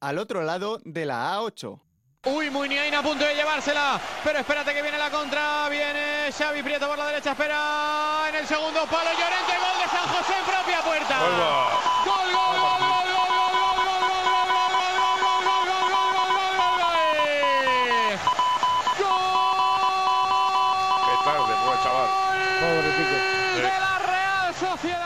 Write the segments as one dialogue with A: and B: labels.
A: al otro lado de la A8.
B: Uy, Muniain a punto de llevársela, pero espérate que viene la contra, viene Xavi Prieto por la derecha, espera en el segundo palo, Llorente, gol de San José en propia puerta. Gol, gol, gol, gol, gol,
C: chaval.
B: de la Real Sociedad.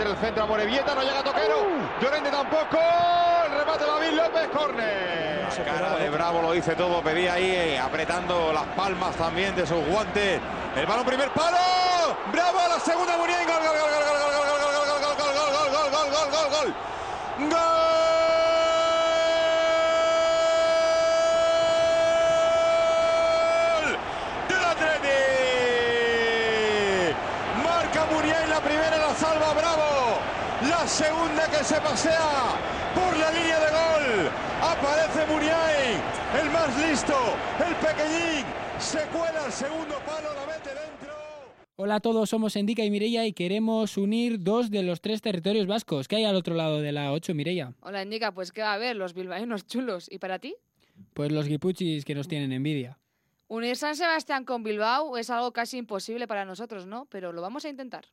B: meter el centro a Morevieta, no llega Toquero. Llorente tampoco. El remate de David López, córner. La cara de Bravo lo dice todo. Pedía ahí eh, apretando las palmas también de sus guantes. El balón primer palo. Bravo a la segunda Muriel. Gol, gol, gol, gol, gol, gol, gol, gol, gol, gol, gol, gol, gol, gol, gol, gol, gol. Muriel la primera, la salva Bravo. La segunda que se pasea por la línea de gol. Aparece Muriel, el más listo, el pequeñín. Se cuela el segundo palo, la mete dentro.
D: Hola a todos, somos Endica y Mireia y queremos unir dos de los tres territorios vascos que hay al otro lado de la 8, Mireia.
E: Hola, Indica, pues qué va a haber, los bilbaínos chulos. ¿Y para ti?
D: Pues los guipuchis que nos tienen envidia.
E: Unir San Sebastián con Bilbao es algo casi imposible para nosotros, ¿no? Pero lo vamos a intentar.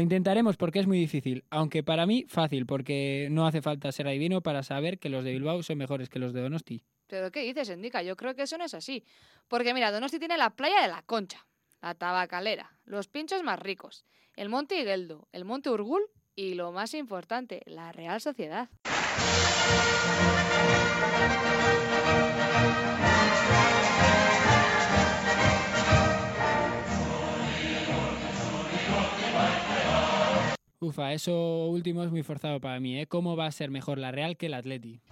D: Lo intentaremos porque es muy difícil, aunque para mí fácil, porque no hace falta ser adivino para saber que los de Bilbao son mejores que los de Donosti.
E: ¿Pero qué dices, Indica? Yo creo que eso no es así. Porque mira, Donosti tiene la playa de la Concha, la tabacalera, los pinchos más ricos, el monte Igueldo, el monte Urgul y lo más importante, la Real Sociedad.
D: Ufa, eso último es muy forzado para mí, ¿eh? ¿Cómo va a ser mejor la Real que el Atleti?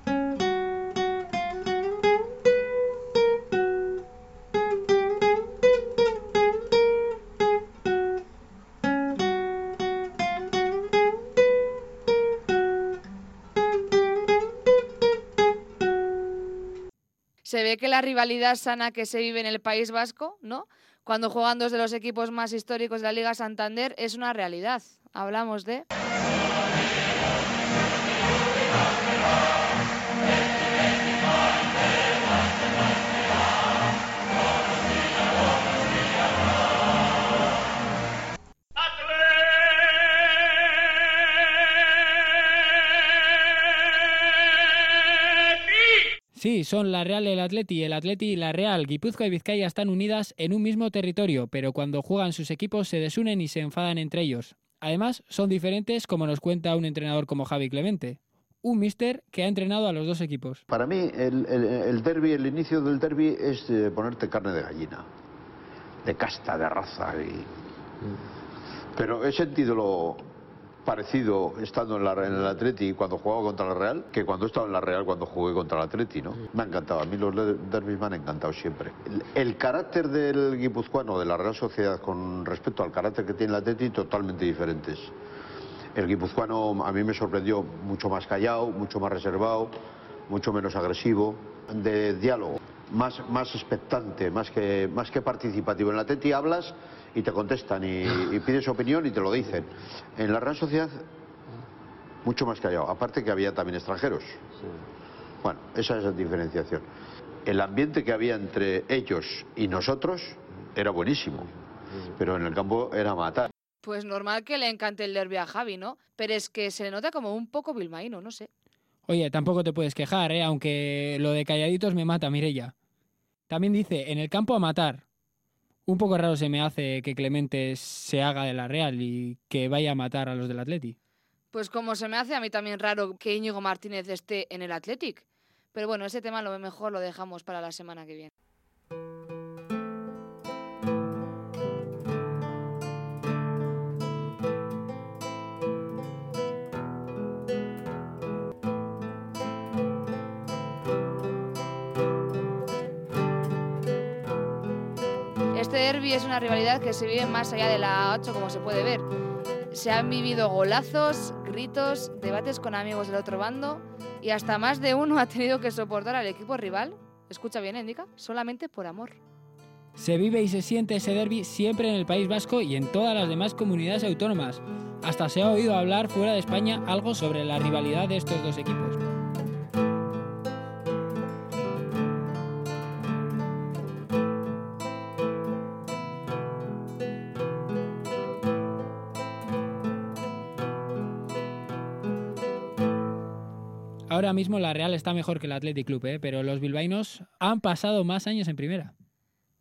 E: Se ve que la rivalidad sana que se vive en el País Vasco, ¿no? Cuando juegan dos de los equipos más históricos de la Liga Santander es una realidad. Hablamos de...
D: Sí, son la Real, el Atleti, el Atleti y la Real. Guipúzcoa y Vizcaya están unidas en un mismo territorio, pero cuando juegan sus equipos se desunen y se enfadan entre ellos. Además, son diferentes como nos cuenta un entrenador como Javi Clemente. Un mister que ha entrenado a los dos equipos.
F: Para mí, el, el, el derby, el inicio del derby es eh, ponerte carne de gallina, de casta, de raza. Y... Pero he sentido lo parecido estando en, la, en el Atleti cuando jugaba contra la Real que cuando he estado en la Real cuando jugué contra el Atleti, ¿no? Me ha encantado, a mí los de- derbis me han encantado siempre. El, el carácter del guipuzcoano, de la Real Sociedad, con respecto al carácter que tiene el Atleti, totalmente diferentes. El guipuzcoano a mí me sorprendió mucho más callado, mucho más reservado, mucho menos agresivo, de diálogo, más, más expectante, más que, más que participativo. En la Teti hablas y te contestan y, y pides opinión y te lo dicen. En la Real Sociedad, mucho más callado, aparte que había también extranjeros. Bueno, esa es la diferenciación. El ambiente que había entre ellos y nosotros era buenísimo, pero en el campo era matar.
E: Pues normal que le encante el derbi a Javi, ¿no? Pero es que se le nota como un poco bilbaíno, no sé.
D: Oye, tampoco te puedes quejar, ¿eh? aunque lo de calladitos me mata, Mirella. También dice, en el campo a matar. Un poco raro se me hace que Clemente se haga de la Real y que vaya a matar a los del Atleti.
E: Pues como se me hace a mí también raro que Íñigo Martínez esté en el Athletic. Pero bueno, ese tema lo mejor lo dejamos para la semana que viene. Este derby es una rivalidad que se vive más allá de la 8 como se puede ver. Se han vivido golazos, gritos, debates con amigos del otro bando y hasta más de uno ha tenido que soportar al equipo rival, escucha bien, indica, solamente por amor.
D: Se vive y se siente ese derby siempre en el País Vasco y en todas las demás comunidades autónomas. Hasta se ha oído hablar fuera de España algo sobre la rivalidad de estos dos equipos. Ahora mismo la Real está mejor que el Athletic Club, ¿eh? pero los bilbaínos han pasado más años en primera.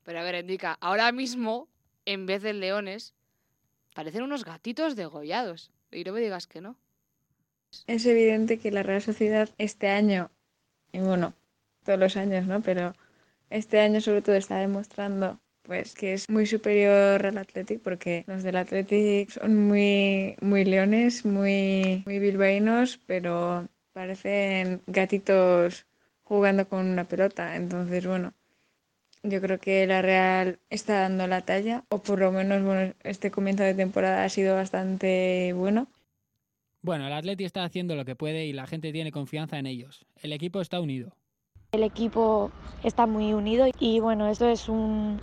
E: Pero a ver, indica, ahora mismo, en vez de leones, parecen unos gatitos degollados. Y no me digas que no.
G: Es evidente que la Real Sociedad este año, y bueno, todos los años, ¿no? Pero este año sobre todo está demostrando pues que es muy superior al Athletic porque los del Athletic son muy muy leones, muy muy bilbaínos, pero parecen gatitos jugando con una pelota. Entonces, bueno, yo creo que la Real está dando la talla, o por lo menos bueno, este comienzo de temporada ha sido bastante bueno.
D: Bueno, el Atleti está haciendo lo que puede y la gente tiene confianza en ellos. El equipo está unido.
H: El equipo está muy unido y bueno, esto es un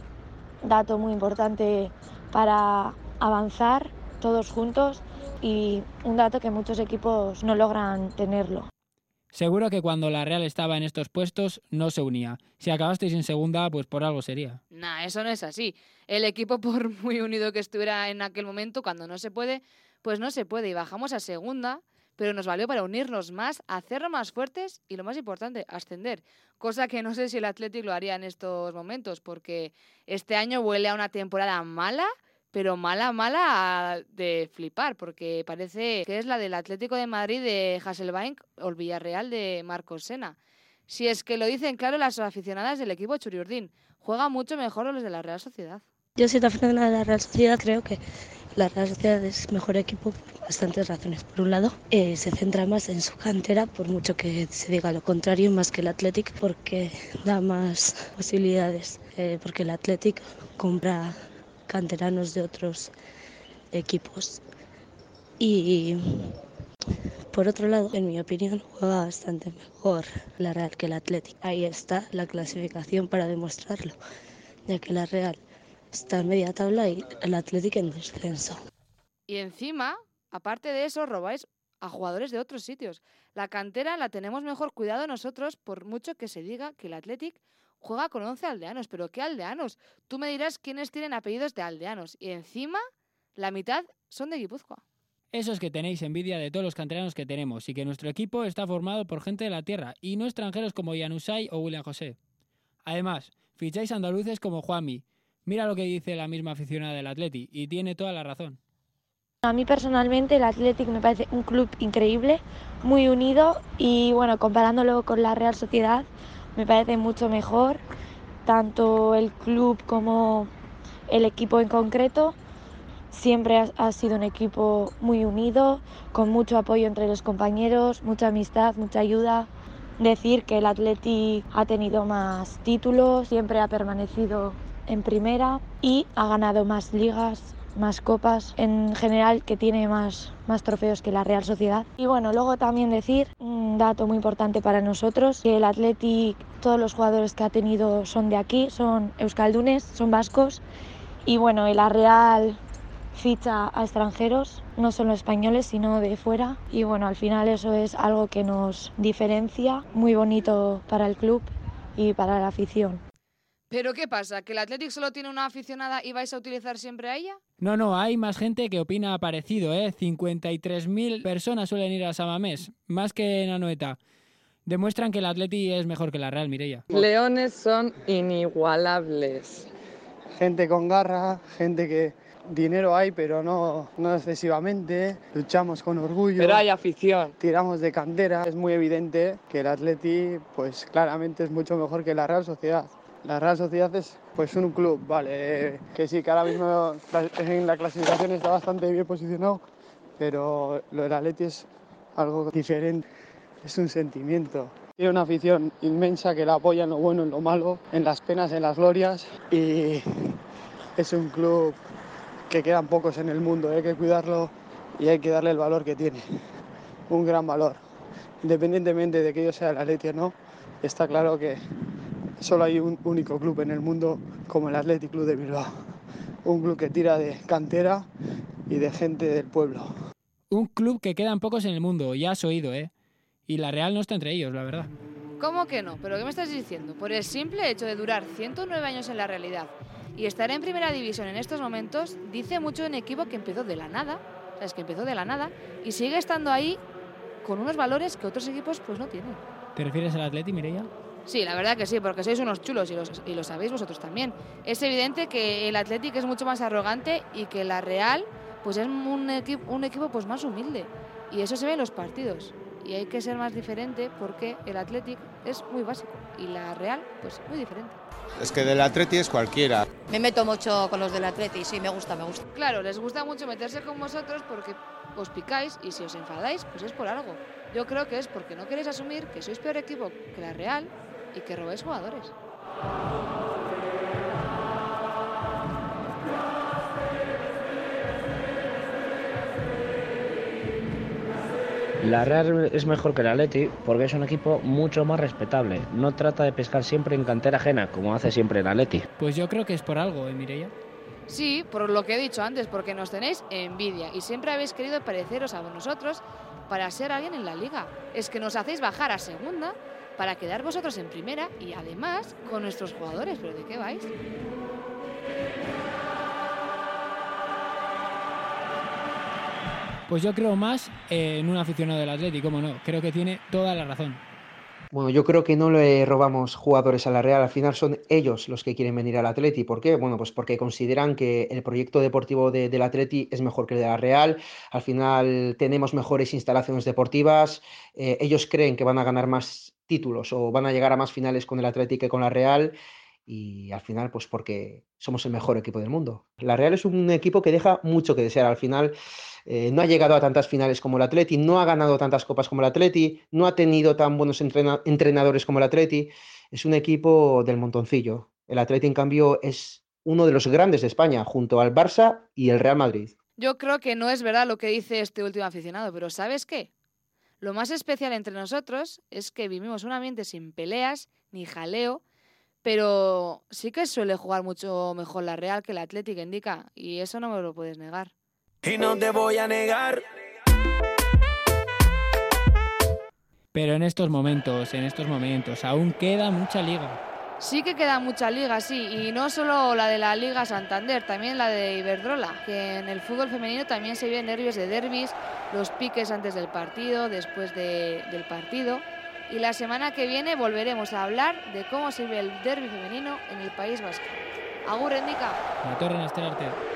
H: dato muy importante para avanzar todos juntos y un dato que muchos equipos no logran tenerlo.
D: Seguro que cuando la Real estaba en estos puestos no se unía. Si acabasteis en segunda, pues por algo sería.
E: Nah, eso no es así. El equipo, por muy unido que estuviera en aquel momento, cuando no se puede, pues no se puede. Y bajamos a segunda, pero nos valió para unirnos más, hacernos más fuertes y lo más importante, ascender. Cosa que no sé si el Athletic lo haría en estos momentos, porque este año huele a una temporada mala pero mala, mala de flipar, porque parece que es la del Atlético de Madrid de Hasselbank o el Villarreal de Marcos Sena. Si es que lo dicen claro las aficionadas del equipo Churiurdín, juega mucho mejor los de la Real Sociedad.
I: Yo siendo aficionada de la Real Sociedad creo que la Real Sociedad es mejor equipo por bastantes razones. Por un lado, eh, se centra más en su cantera, por mucho que se diga lo contrario, más que el Athletic, porque da más posibilidades, eh, porque el Athletic compra canteranos de otros equipos. Y por otro lado, en mi opinión, juega bastante mejor la Real que el Athletic. Ahí está la clasificación para demostrarlo, ya que la Real está en media tabla y el Athletic en descenso.
E: Y encima, aparte de eso, robáis a jugadores de otros sitios. La cantera la tenemos mejor cuidado nosotros, por mucho que se diga que el Athletic juega con 11 aldeanos. ¿Pero qué aldeanos? Tú me dirás quiénes tienen apellidos de aldeanos. Y encima, la mitad son de Guipúzcoa.
D: Eso es que tenéis envidia de todos los canteranos que tenemos y que nuestro equipo está formado por gente de la tierra y no extranjeros como Yanusay o William José. Además, ficháis andaluces como Juanmi. Mira lo que dice la misma aficionada del Atleti y tiene toda la razón.
H: A mí personalmente el Athletic me parece un club increíble, muy unido y bueno, comparándolo con la Real Sociedad, me parece mucho mejor, tanto el club como el equipo en concreto. Siempre ha, sido un equipo muy unido, con mucho apoyo entre los compañeros, mucha amistad, mucha ayuda. Decir que el Atleti ha tenido más títulos, siempre ha permanecido en primera y ha ganado más ligas, más copas, en general que tiene más, más trofeos que la Real Sociedad. Y bueno, luego también decir un dato muy importante para nosotros, que el Athletic, todos los jugadores que ha tenido son de aquí, son euskaldunes, son vascos. Y bueno, la Real ficha a extranjeros, no solo españoles, sino de fuera. Y bueno, al final eso es algo que nos diferencia, muy bonito para el club y para la afición.
E: ¿Pero qué pasa? ¿Que el Athletic solo tiene una aficionada y vais a utilizar siempre a ella?
D: No, no, hay más gente que opina parecido, ¿eh? 53.000 personas suelen ir a Samamés, más que en Anoeta. Demuestran que el Atleti es mejor que la Real, Mireia.
J: Leones son inigualables.
K: Gente con garra, gente que
J: dinero hay, pero no, no excesivamente. Luchamos con orgullo.
K: Pero hay afición.
J: Tiramos de cantera. Es muy evidente que el Atleti, pues claramente es mucho mejor que la Real Sociedad. La Real Sociedad es pues un club, vale, que sí, que ahora mismo en la clasificación está bastante bien posicionado, pero lo del Atleti es algo diferente, es un sentimiento. Tiene una afición inmensa que la apoya en lo bueno, en lo malo, en las penas, en las glorias y es un club que quedan pocos en el mundo, hay que cuidarlo y hay que darle el valor que tiene, un gran valor. Independientemente de que yo sea el Atleti o no, está claro que solo hay un único club en el mundo como el Athletic Club de Bilbao. Un club que tira de cantera y de gente del pueblo.
D: Un club que quedan pocos en el mundo, ya has oído, ¿eh? Y la Real no está entre ellos, la verdad.
E: ¿Cómo que no? ¿Pero qué me estás diciendo? Por el simple hecho de durar 109 años en la realidad y estar en primera división en estos momentos, dice mucho de un equipo que empezó de la nada, o sea, es que empezó de la nada y sigue estando ahí con unos valores que otros equipos pues no tienen.
D: ¿Te refieres al Atleti, Mireia?
E: Sí, la verdad que sí, porque sois unos chulos y, y lo sabéis vosotros también. Es evidente que el Athletic es mucho más arrogante y que la Real pues es un, equipo, un equipo pues más humilde. Y eso se ve en los partidos. Y hay que ser más diferente porque el Athletic es muy básico y la Real pues muy diferente.
L: Es que del Atleti es cualquiera.
M: Me meto mucho con los del Atleti, sí, me gusta, me gusta.
E: Claro, les gusta mucho meterse con vosotros porque os picáis y si os enfadáis, pues es por algo. Yo creo que es porque no queréis asumir que sois peor equipo que la Real y que robéis jugadores.
N: La Real es mejor que el Atleti porque es un equipo mucho más respetable. No trata de pescar siempre en cantera ajena, como hace siempre el Atleti.
D: Pues yo creo que es por algo, ¿eh, Mireia?
E: Sí, por lo que he dicho antes, porque nos tenéis envidia y siempre habéis querido pareceros a nosotros para ser alguien en la liga. Es que nos hacéis bajar a segunda para quedar vosotros en primera y además con nuestros jugadores. ¿Pero de qué vais?
D: Pues yo creo más en un aficionado del Atlético, como no. Creo que tiene toda la razón.
O: Bueno, yo creo que no le robamos jugadores a la Real, al final son ellos los que quieren venir al Atleti. ¿Por qué? Bueno, pues porque consideran que el proyecto deportivo del Atleti es mejor que el de la Real, al final tenemos mejores instalaciones deportivas, eh, ellos creen que van a ganar más títulos o van a llegar a más finales con el Atleti que con la Real y al final pues porque somos el mejor equipo del mundo. La Real es un equipo que deja mucho que desear, al final eh, no ha llegado a tantas finales como el Atleti, no ha ganado tantas copas como el Atleti, no ha tenido tan buenos entrenadores como el Atleti. Es un equipo del montoncillo. El Atleti, en cambio, es uno de los grandes de España, junto al Barça y el Real Madrid.
E: Yo creo que no es verdad lo que dice este último aficionado, pero ¿sabes qué? Lo más especial entre nosotros es que vivimos un ambiente sin peleas ni jaleo, pero sí que suele jugar mucho mejor la Real que el Atlético indica, y eso no me lo puedes negar.
P: Y no te voy a negar.
D: Pero en estos momentos, en estos momentos, aún queda mucha liga.
E: Sí que queda mucha liga, sí, y no solo la de la Liga Santander, también la de Iberdrola, que en el fútbol femenino también se vienen nervios de derbis, los piques antes del partido, después del partido. Y la semana que viene volveremos a hablar de cómo se ve el derby femenino en el País Vasco. Agur, Endica.
D: La torre en